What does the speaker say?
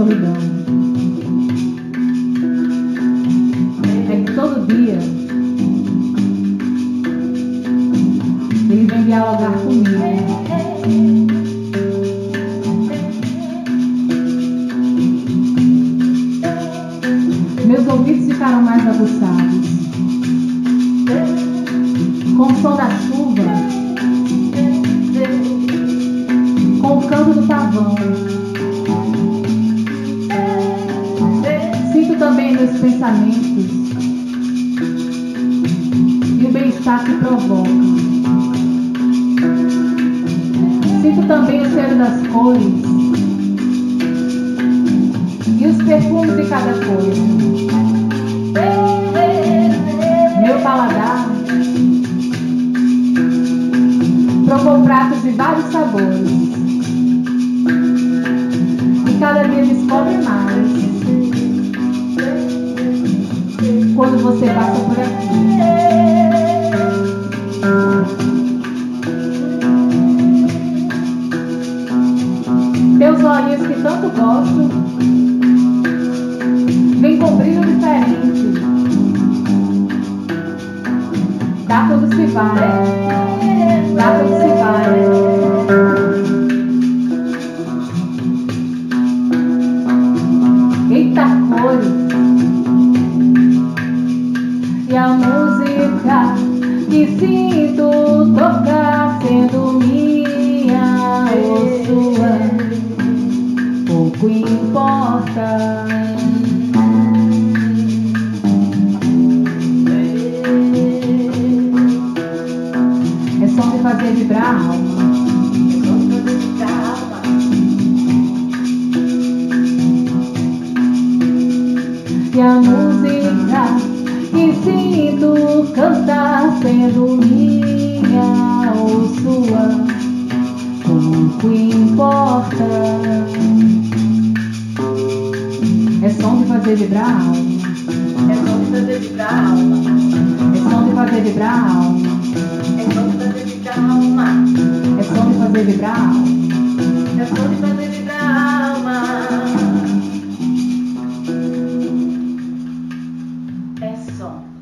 solidão. É que todo dia ele vem dialogar comigo. Meus ouvidos ficaram mais aguçados. Com o som da chuva, com o canto do pavão. Meus pensamentos e o bem-estar que provoca. Sinto também o cheiro das cores e os perfumes de cada coisa. Meu paladar provou pratos de vários sabores. E cada dia descobre mais. Você passa por aqui. Teus olhos que tanto gosto vem com brilho diferente. Dá quando se vai. Dá quando se vai. Que sinto tocar sendo minha ou sua, pouco importa. É só me fazer vibrar alma. E a música que sinto cantar sendo minha ou sua, pouco importa. É som de fazer vibrar alma. É só de fazer vibrar alma. É som de fazer vibrar alma. É só de fazer vibrar alma. É som de fazer vibrar. É só de fazer é só.